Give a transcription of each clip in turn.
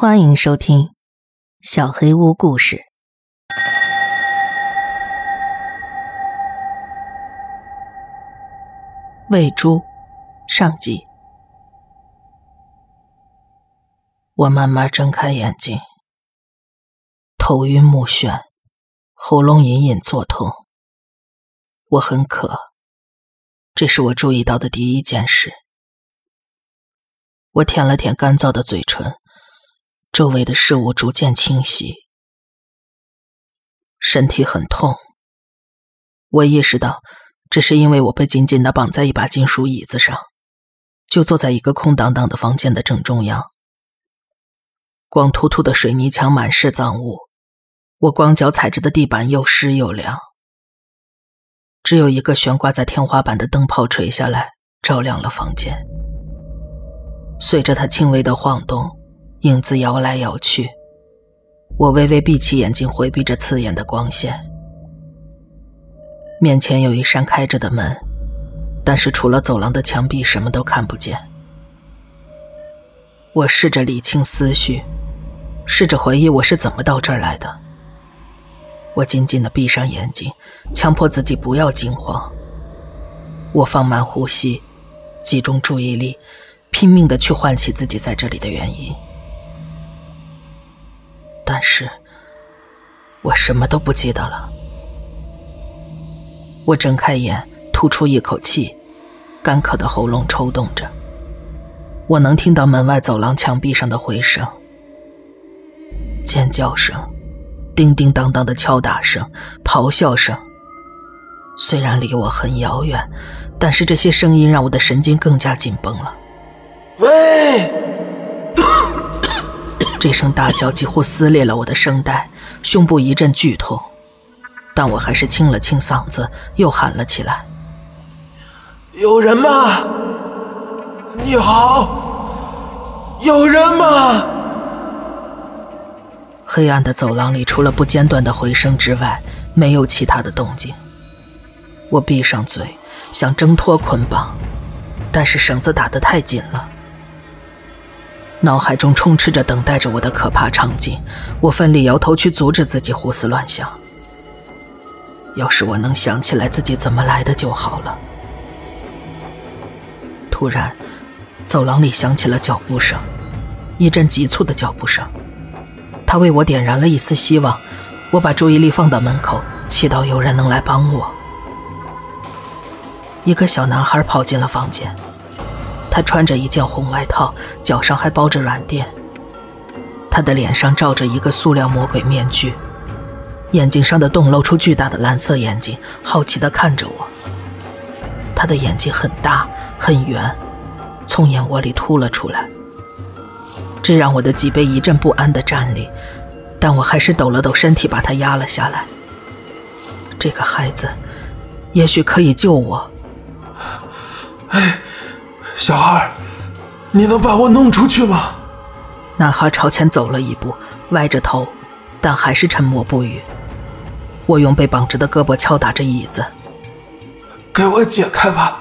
欢迎收听《小黑屋故事》。喂猪，上集。我慢慢睁开眼睛，头晕目眩，喉咙隐隐作痛。我很渴，这是我注意到的第一件事。我舔了舔干燥的嘴唇。周围的事物逐渐清晰，身体很痛。我意识到，这是因为我被紧紧的绑在一把金属椅子上，就坐在一个空荡荡的房间的正中央。光秃秃的水泥墙满是脏物，我光脚踩着的地板又湿又凉。只有一个悬挂在天花板的灯泡垂下来，照亮了房间。随着它轻微的晃动。影子摇来摇去，我微微闭起眼睛，回避着刺眼的光线。面前有一扇开着的门，但是除了走廊的墙壁，什么都看不见。我试着理清思绪，试着回忆我是怎么到这儿来的。我紧紧的闭上眼睛，强迫自己不要惊慌。我放慢呼吸，集中注意力，拼命的去唤起自己在这里的原因。但是，我什么都不记得了。我睁开眼，吐出一口气，干渴的喉咙抽动着。我能听到门外走廊墙壁上的回声，尖叫声，叮叮当当的敲打声，咆哮声。虽然离我很遥远，但是这些声音让我的神经更加紧绷了。喂！这声大叫几乎撕裂了我的声带，胸部一阵剧痛，但我还是清了清嗓子，又喊了起来：“有人吗？你好，有人吗？”黑暗的走廊里，除了不间断的回声之外，没有其他的动静。我闭上嘴，想挣脱捆绑，但是绳子打得太紧了。脑海中充斥着等待着我的可怕场景，我奋力摇头去阻止自己胡思乱想。要是我能想起来自己怎么来的就好了。突然，走廊里响起了脚步声，一阵急促的脚步声。他为我点燃了一丝希望。我把注意力放到门口，祈祷有人能来帮我。一个小男孩跑进了房间。他穿着一件红外套，脚上还包着软垫。他的脸上罩着一个塑料魔鬼面具，眼睛上的洞露出巨大的蓝色眼睛，好奇地看着我。他的眼睛很大很圆，从眼窝里凸了出来，这让我的脊背一阵不安地站立，但我还是抖了抖身体，把他压了下来。这个孩子，也许可以救我。哎。小孩，你能把我弄出去吗？男孩朝前走了一步，歪着头，但还是沉默不语。我用被绑着的胳膊敲打着椅子。给我解开吧，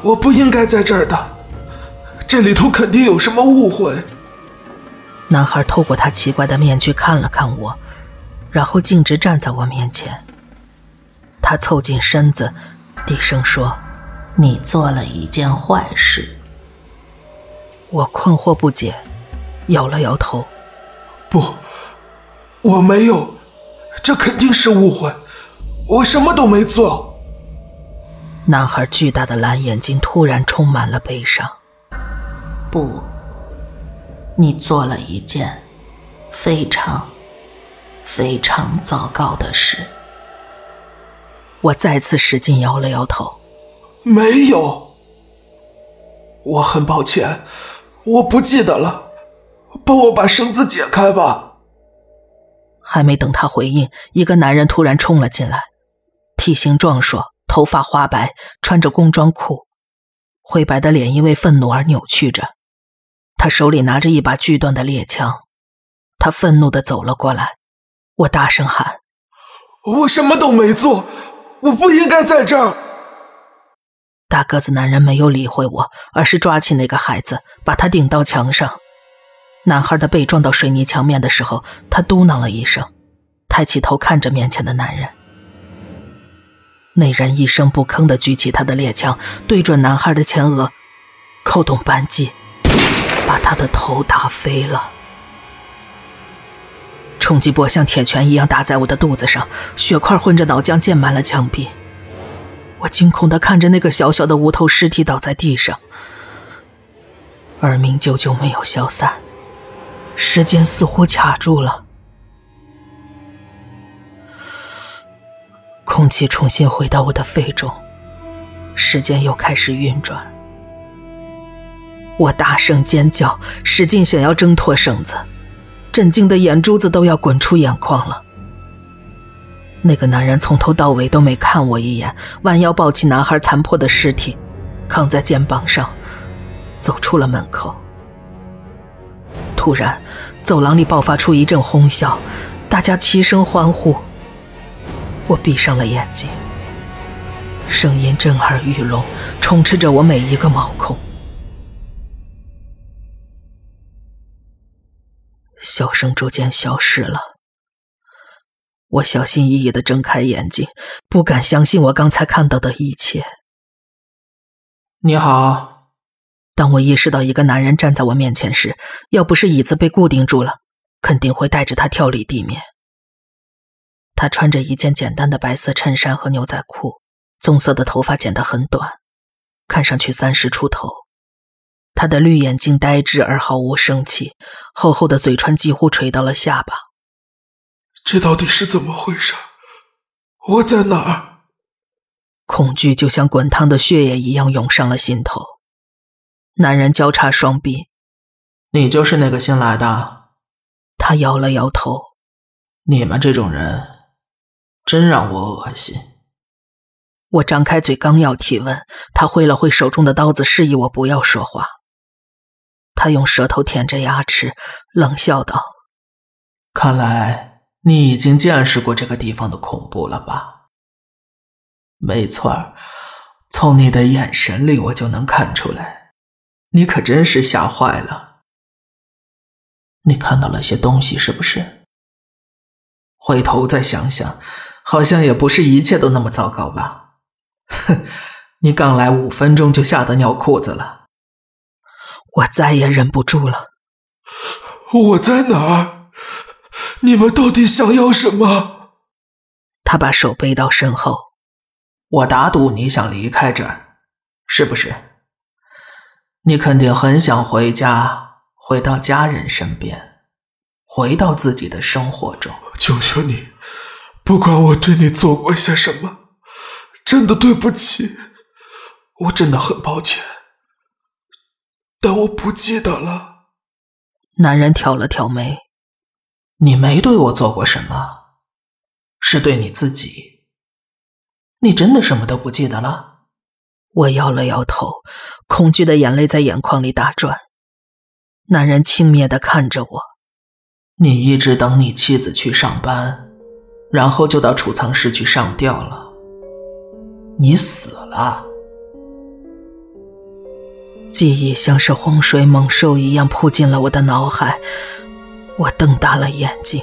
我不应该在这儿的，这里头肯定有什么误会。男孩透过他奇怪的面具看了看我，然后径直站在我面前。他凑近身子，低声说。你做了一件坏事，我困惑不解，摇了摇头。不，我没有，这肯定是误会，我什么都没做。男孩巨大的蓝眼睛突然充满了悲伤。不，你做了一件非常、非常糟糕的事。我再次使劲摇了摇头。没有，我很抱歉，我不记得了，帮我把绳子解开吧。还没等他回应，一个男人突然冲了进来，体型壮硕，头发花白，穿着工装裤，灰白的脸因为愤怒而扭曲着，他手里拿着一把锯断的猎枪，他愤怒的走了过来，我大声喊：“我什么都没做，我不应该在这儿。”大个子男人没有理会我，而是抓起那个孩子，把他顶到墙上。男孩的背撞到水泥墙面的时候，他嘟囔了一声，抬起头看着面前的男人。那人一声不吭的举起他的猎枪，对准男孩的前额，扣动扳机，把他的头打飞了。冲击波像铁拳一样打在我的肚子上，血块混着脑浆溅满了墙壁。我惊恐的看着那个小小的无头尸体倒在地上，耳鸣久久没有消散，时间似乎卡住了。空气重新回到我的肺中，时间又开始运转。我大声尖叫，使劲想要挣脱绳子，震惊的眼珠子都要滚出眼眶了。那个男人从头到尾都没看我一眼，弯腰抱起男孩残破的尸体，扛在肩膀上，走出了门口。突然，走廊里爆发出一阵哄笑，大家齐声欢呼。我闭上了眼睛，声音震耳欲聋，充斥着我每一个毛孔。笑声逐渐消失了。我小心翼翼的睁开眼睛，不敢相信我刚才看到的一切。你好。当我意识到一个男人站在我面前时，要不是椅子被固定住了，肯定会带着他跳离地面。他穿着一件简单的白色衬衫和牛仔裤，棕色的头发剪得很短，看上去三十出头。他的绿眼睛呆滞而毫无生气，厚厚的嘴唇几乎垂到了下巴。这到底是怎么回事？我在哪儿？恐惧就像滚烫的血液一样涌上了心头。男人交叉双臂：“你就是那个新来的？”他摇了摇头：“你们这种人，真让我恶心。”我张开嘴刚要提问，他挥了挥手中的刀子，示意我不要说话。他用舌头舔着牙齿，冷笑道：“看来……”你已经见识过这个地方的恐怖了吧？没错从你的眼神里我就能看出来，你可真是吓坏了。你看到了些东西是不是？回头再想想，好像也不是一切都那么糟糕吧？哼，你刚来五分钟就吓得尿裤子了，我再也忍不住了。我在哪儿？你们到底想要什么？他把手背到身后。我打赌你想离开这儿，是不是？你肯定很想回家，回到家人身边，回到自己的生活中。求求你，不管我对你做过些什么，真的对不起，我真的很抱歉，但我不记得了。男人挑了挑眉。你没对我做过什么，是对你自己。你真的什么都不记得了？我摇了摇头，恐惧的眼泪在眼眶里打转。男人轻蔑的看着我：“你一直等你妻子去上班，然后就到储藏室去上吊了。你死了。”记忆像是洪水猛兽一样扑进了我的脑海。我瞪大了眼睛，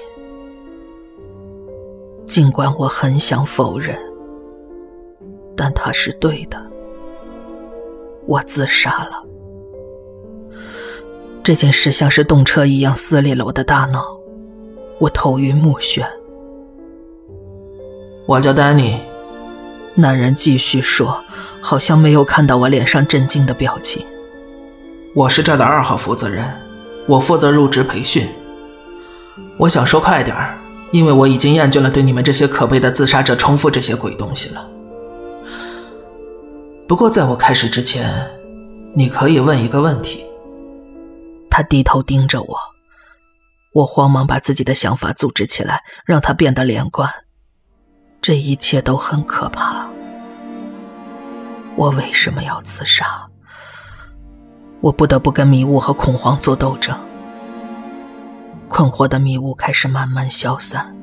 尽管我很想否认，但他是对的。我自杀了。这件事像是动车一样撕裂了我的大脑，我头晕目眩。我叫丹尼。男人继续说，好像没有看到我脸上震惊的表情。我是这的二号负责人，我负责入职培训。我想说快点儿，因为我已经厌倦了对你们这些可悲的自杀者重复这些鬼东西了。不过在我开始之前，你可以问一个问题。他低头盯着我，我慌忙把自己的想法组织起来，让它变得连贯。这一切都很可怕。我为什么要自杀？我不得不跟迷雾和恐慌做斗争。困惑的迷雾开始慢慢消散。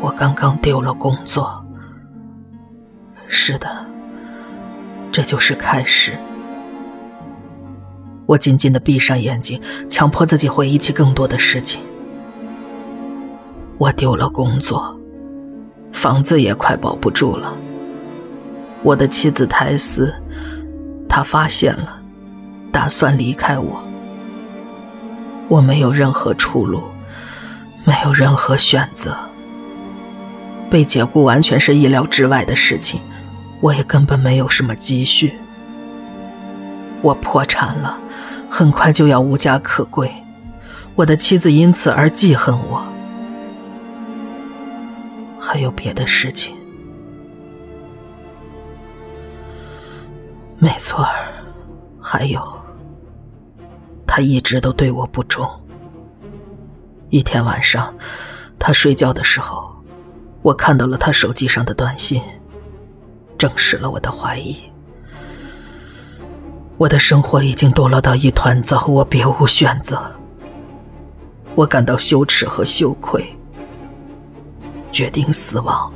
我刚刚丢了工作。是的，这就是开始。我紧紧的闭上眼睛，强迫自己回忆起更多的事情。我丢了工作，房子也快保不住了。我的妻子苔丝，她发现了，打算离开我。我没有任何出路，没有任何选择。被解雇完全是意料之外的事情，我也根本没有什么积蓄。我破产了，很快就要无家可归。我的妻子因此而记恨我。还有别的事情？没错儿，还有，他一直都对我不忠。一天晚上，他睡觉的时候，我看到了他手机上的短信，证实了我的怀疑。我的生活已经堕落到一团糟，我别无选择。我感到羞耻和羞愧，决定死亡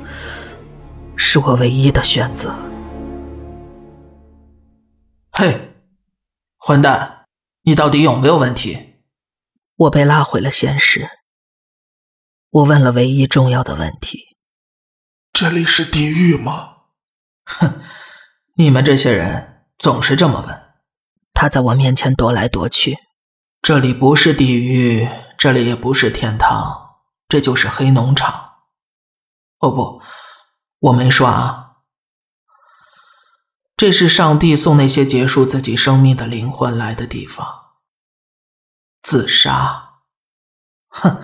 是我唯一的选择。嘿，混蛋，你到底有没有问题？我被拉回了现实。我问了唯一重要的问题：这里是地狱吗？哼，你们这些人总是这么问。他在我面前踱来踱去。这里不是地狱，这里也不是天堂，这就是黑农场。哦不，我没说啊。这是上帝送那些结束自己生命的灵魂来的地方。自杀？哼，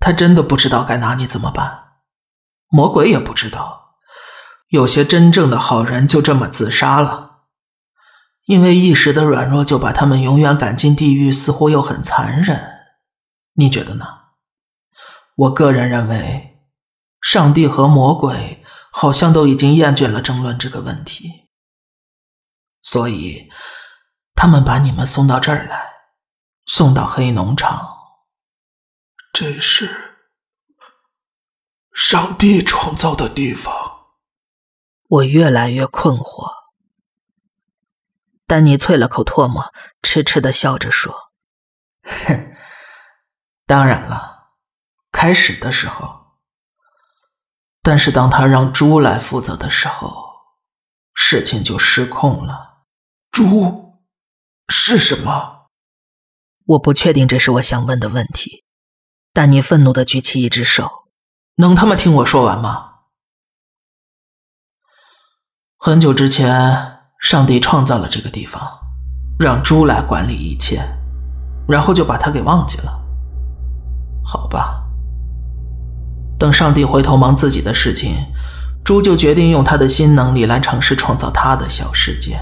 他真的不知道该拿你怎么办。魔鬼也不知道，有些真正的好人就这么自杀了。因为一时的软弱就把他们永远赶进地狱，似乎又很残忍。你觉得呢？我个人认为，上帝和魔鬼好像都已经厌倦了争论这个问题，所以他们把你们送到这儿来，送到黑农场。这是上帝创造的地方。我越来越困惑。丹尼啐了口唾沫，痴痴的笑着说：“哼，当然了，开始的时候。但是当他让猪来负责的时候，事情就失控了。猪是什么？我不确定，这是我想问的问题。”但你愤怒的举起一只手：“能他妈听我说完吗？很久之前。”上帝创造了这个地方，让猪来管理一切，然后就把它给忘记了。好吧，等上帝回头忙自己的事情，猪就决定用他的新能力来尝试创造他的小世界。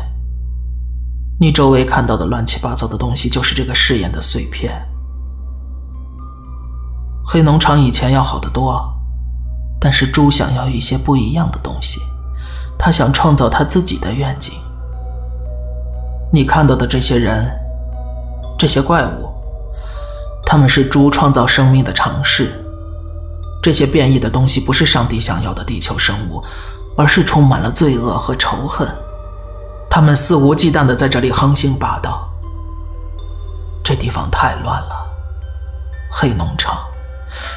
你周围看到的乱七八糟的东西，就是这个试验的碎片。黑农场以前要好得多，但是猪想要一些不一样的东西，他想创造他自己的愿景。你看到的这些人，这些怪物，他们是猪创造生命的尝试。这些变异的东西不是上帝想要的地球生物，而是充满了罪恶和仇恨。他们肆无忌惮地在这里横行霸道。这地方太乱了，黑农场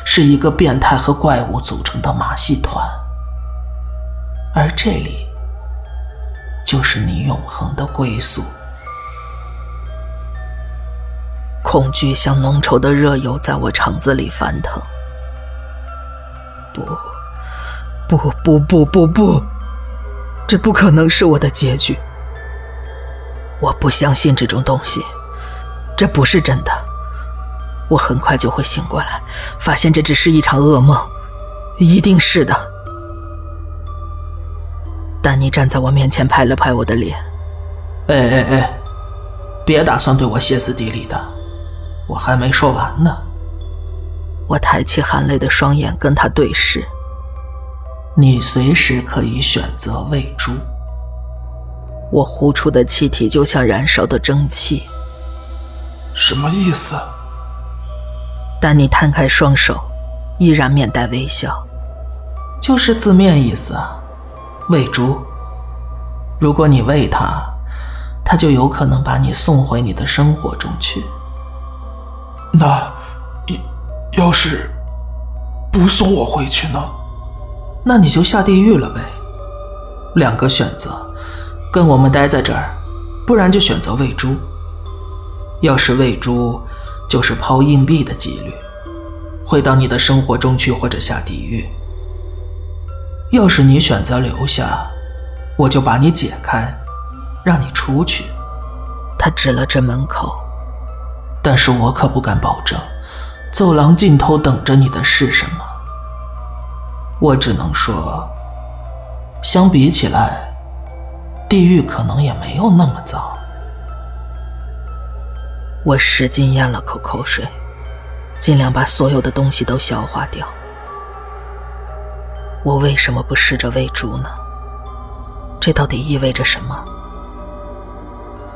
是一个变态和怪物组成的马戏团，而这里就是你永恒的归宿。恐惧像浓稠的热油在我肠子里翻腾。不，不，不，不，不，不，这不可能是我的结局。我不相信这种东西，这不是真的。我很快就会醒过来，发现这只是一场噩梦，一定是的。丹尼站在我面前，拍了拍我的脸：“哎哎哎，别打算对我歇斯底里的。”我还没说完呢。我抬起含泪的双眼跟他对视。你随时可以选择喂猪。我呼出的气体就像燃烧的蒸汽。什么意思？丹尼摊开双手，依然面带微笑。就是字面意思，喂猪。如果你喂它，它就有可能把你送回你的生活中去。那，要是不送我回去呢？那你就下地狱了呗。两个选择，跟我们待在这儿，不然就选择喂猪。要是喂猪，就是抛硬币的几率，会到你的生活中去或者下地狱。要是你选择留下，我就把你解开，让你出去。他指了指门口，但是我可不敢保证，走廊尽头等着你的是什么。我只能说，相比起来，地狱可能也没有那么糟。我使劲咽了口口水，尽量把所有的东西都消化掉。我为什么不试着喂猪呢？这到底意味着什么？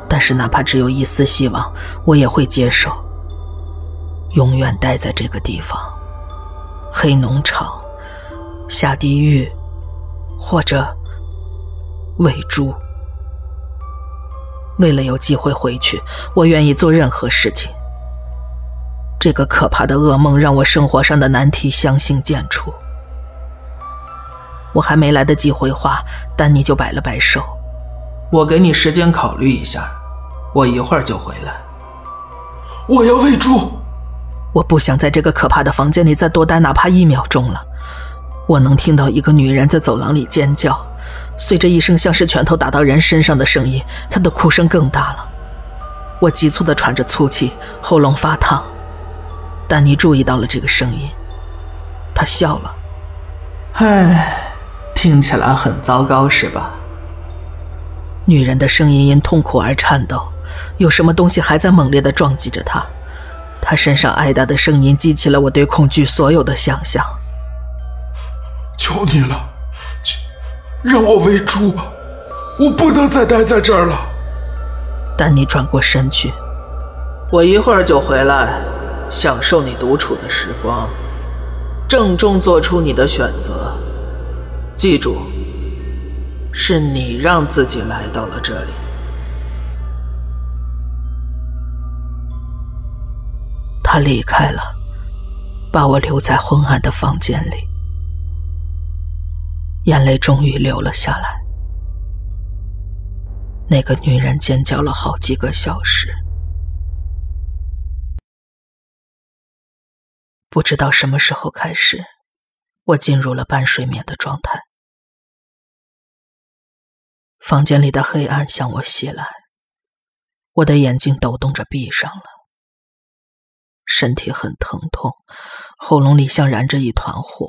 但是哪怕只有一丝希望，我也会接受。永远待在这个地方，黑农场。下地狱，或者喂猪。为了有机会回去，我愿意做任何事情。这个可怕的噩梦让我生活上的难题相形见绌。我还没来得及回话，丹尼就摆了摆手：“我给你时间考虑一下，我一会儿就回来。”我要喂猪。我不想在这个可怕的房间里再多待哪怕一秒钟了。我能听到一个女人在走廊里尖叫，随着一声像是拳头打到人身上的声音，她的哭声更大了。我急促地喘着粗气，喉咙发烫。丹尼注意到了这个声音，他笑了。唉，听起来很糟糕，是吧？女人的声音因痛苦而颤抖，有什么东西还在猛烈地撞击着她。她身上挨打的声音激起了我对恐惧所有的想象。求你了，让我喂猪吧！我不能再待在这儿了。丹尼转过身去，我一会儿就回来，享受你独处的时光，郑重做出你的选择。记住，是你让自己来到了这里。他离开了，把我留在昏暗的房间里。眼泪终于流了下来。那个女人尖叫了好几个小时，不知道什么时候开始，我进入了半睡眠的状态。房间里的黑暗向我袭来，我的眼睛抖动着闭上了，身体很疼痛，喉咙里像燃着一团火。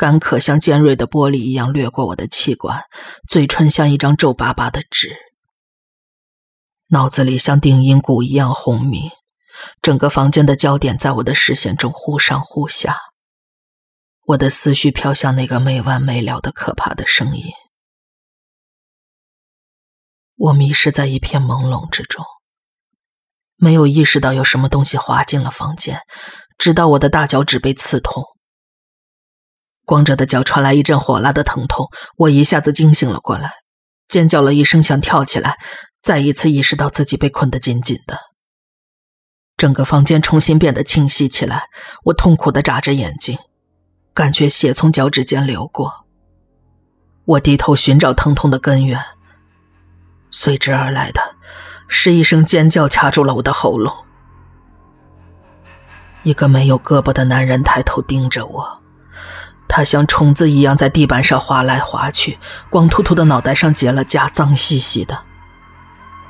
干渴像尖锐的玻璃一样掠过我的气管，嘴唇像一张皱巴巴的纸，脑子里像定音鼓一样轰鸣，整个房间的焦点在我的视线中忽上忽下，我的思绪飘向那个没完没了的可怕的声音，我迷失在一片朦胧之中，没有意识到有什么东西滑进了房间，直到我的大脚趾被刺痛。光着的脚传来一阵火辣的疼痛，我一下子惊醒了过来，尖叫了一声，想跳起来，再一次意识到自己被困得紧紧的。整个房间重新变得清晰起来，我痛苦地眨着眼睛，感觉血从脚趾间流过。我低头寻找疼痛的根源，随之而来的是一声尖叫，卡住了我的喉咙。一个没有胳膊的男人抬头盯着我。他像虫子一样在地板上滑来滑去，光秃秃的脑袋上结了痂，脏兮兮的。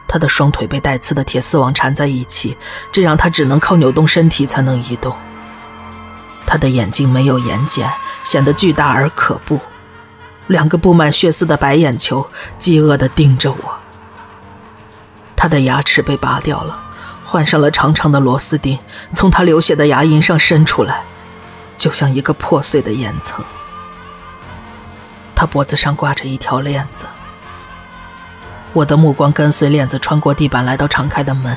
他的双腿被带刺的铁丝网缠在一起，这让他只能靠扭动身体才能移动。他的眼睛没有眼睑，显得巨大而可怖，两个布满血丝的白眼球饥饿地盯着我。他的牙齿被拔掉了，换上了长长的螺丝钉，从他流血的牙龈上伸出来。就像一个破碎的烟层，他脖子上挂着一条链子。我的目光跟随链子穿过地板，来到敞开的门。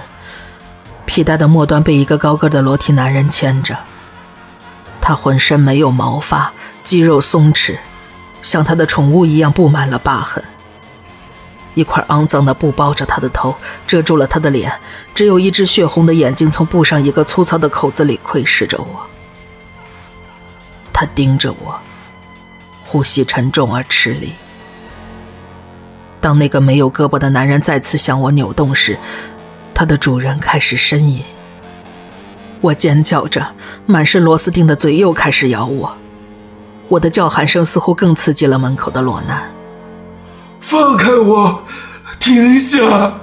皮带的末端被一个高个的裸体男人牵着，他浑身没有毛发，肌肉松弛，像他的宠物一样布满了疤痕。一块肮脏的布包着他的头，遮住了他的脸，只有一只血红的眼睛从布上一个粗糙的口子里窥视着我。他盯着我，呼吸沉重而吃力。当那个没有胳膊的男人再次向我扭动时，他的主人开始呻吟。我尖叫着，满是螺丝钉的嘴又开始咬我。我的叫喊声似乎更刺激了门口的裸男。放开我！停下！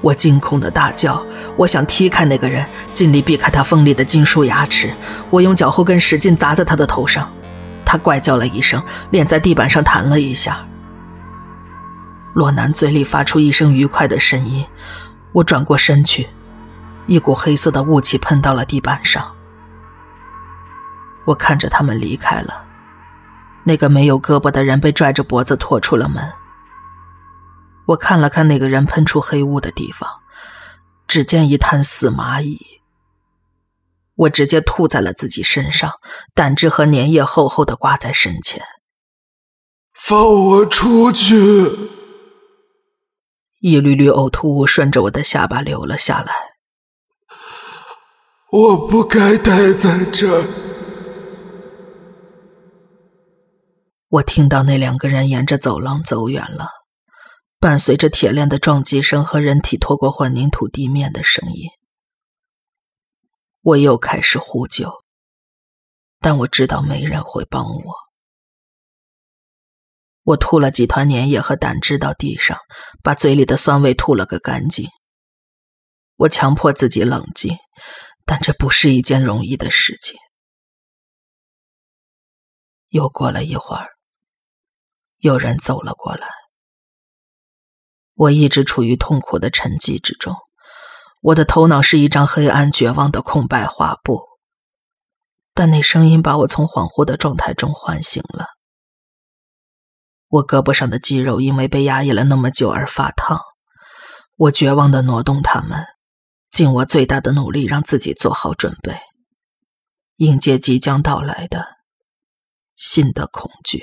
我惊恐的大叫。我想踢开那个人，尽力避开他锋利的金属牙齿。我用脚后跟使劲砸在他的头上，他怪叫了一声，脸在地板上弹了一下。洛南嘴里发出一声愉快的声音。我转过身去。一股黑色的雾气喷到了地板上。我看着他们离开了。那个没有胳膊的人被拽着脖子拖出了门。我看了看那个人喷出黑雾的地方，只见一滩死蚂蚁。我直接吐在了自己身上，胆汁和粘液厚厚的挂在身前。放我出去！一缕缕呕吐物顺着我的下巴流了下来。我不该待在这。我听到那两个人沿着走廊走远了，伴随着铁链的撞击声和人体拖过混凝土地面的声音。我又开始呼救，但我知道没人会帮我。我吐了几团粘液和胆汁到地上，把嘴里的酸味吐了个干净。我强迫自己冷静。但这不是一件容易的事情。又过了一会儿，有人走了过来。我一直处于痛苦的沉寂之中，我的头脑是一张黑暗绝望的空白画布。但那声音把我从恍惚的状态中唤醒了。我胳膊上的肌肉因为被压抑了那么久而发烫，我绝望的挪动它们。尽我最大的努力，让自己做好准备，迎接即将到来的新的恐惧。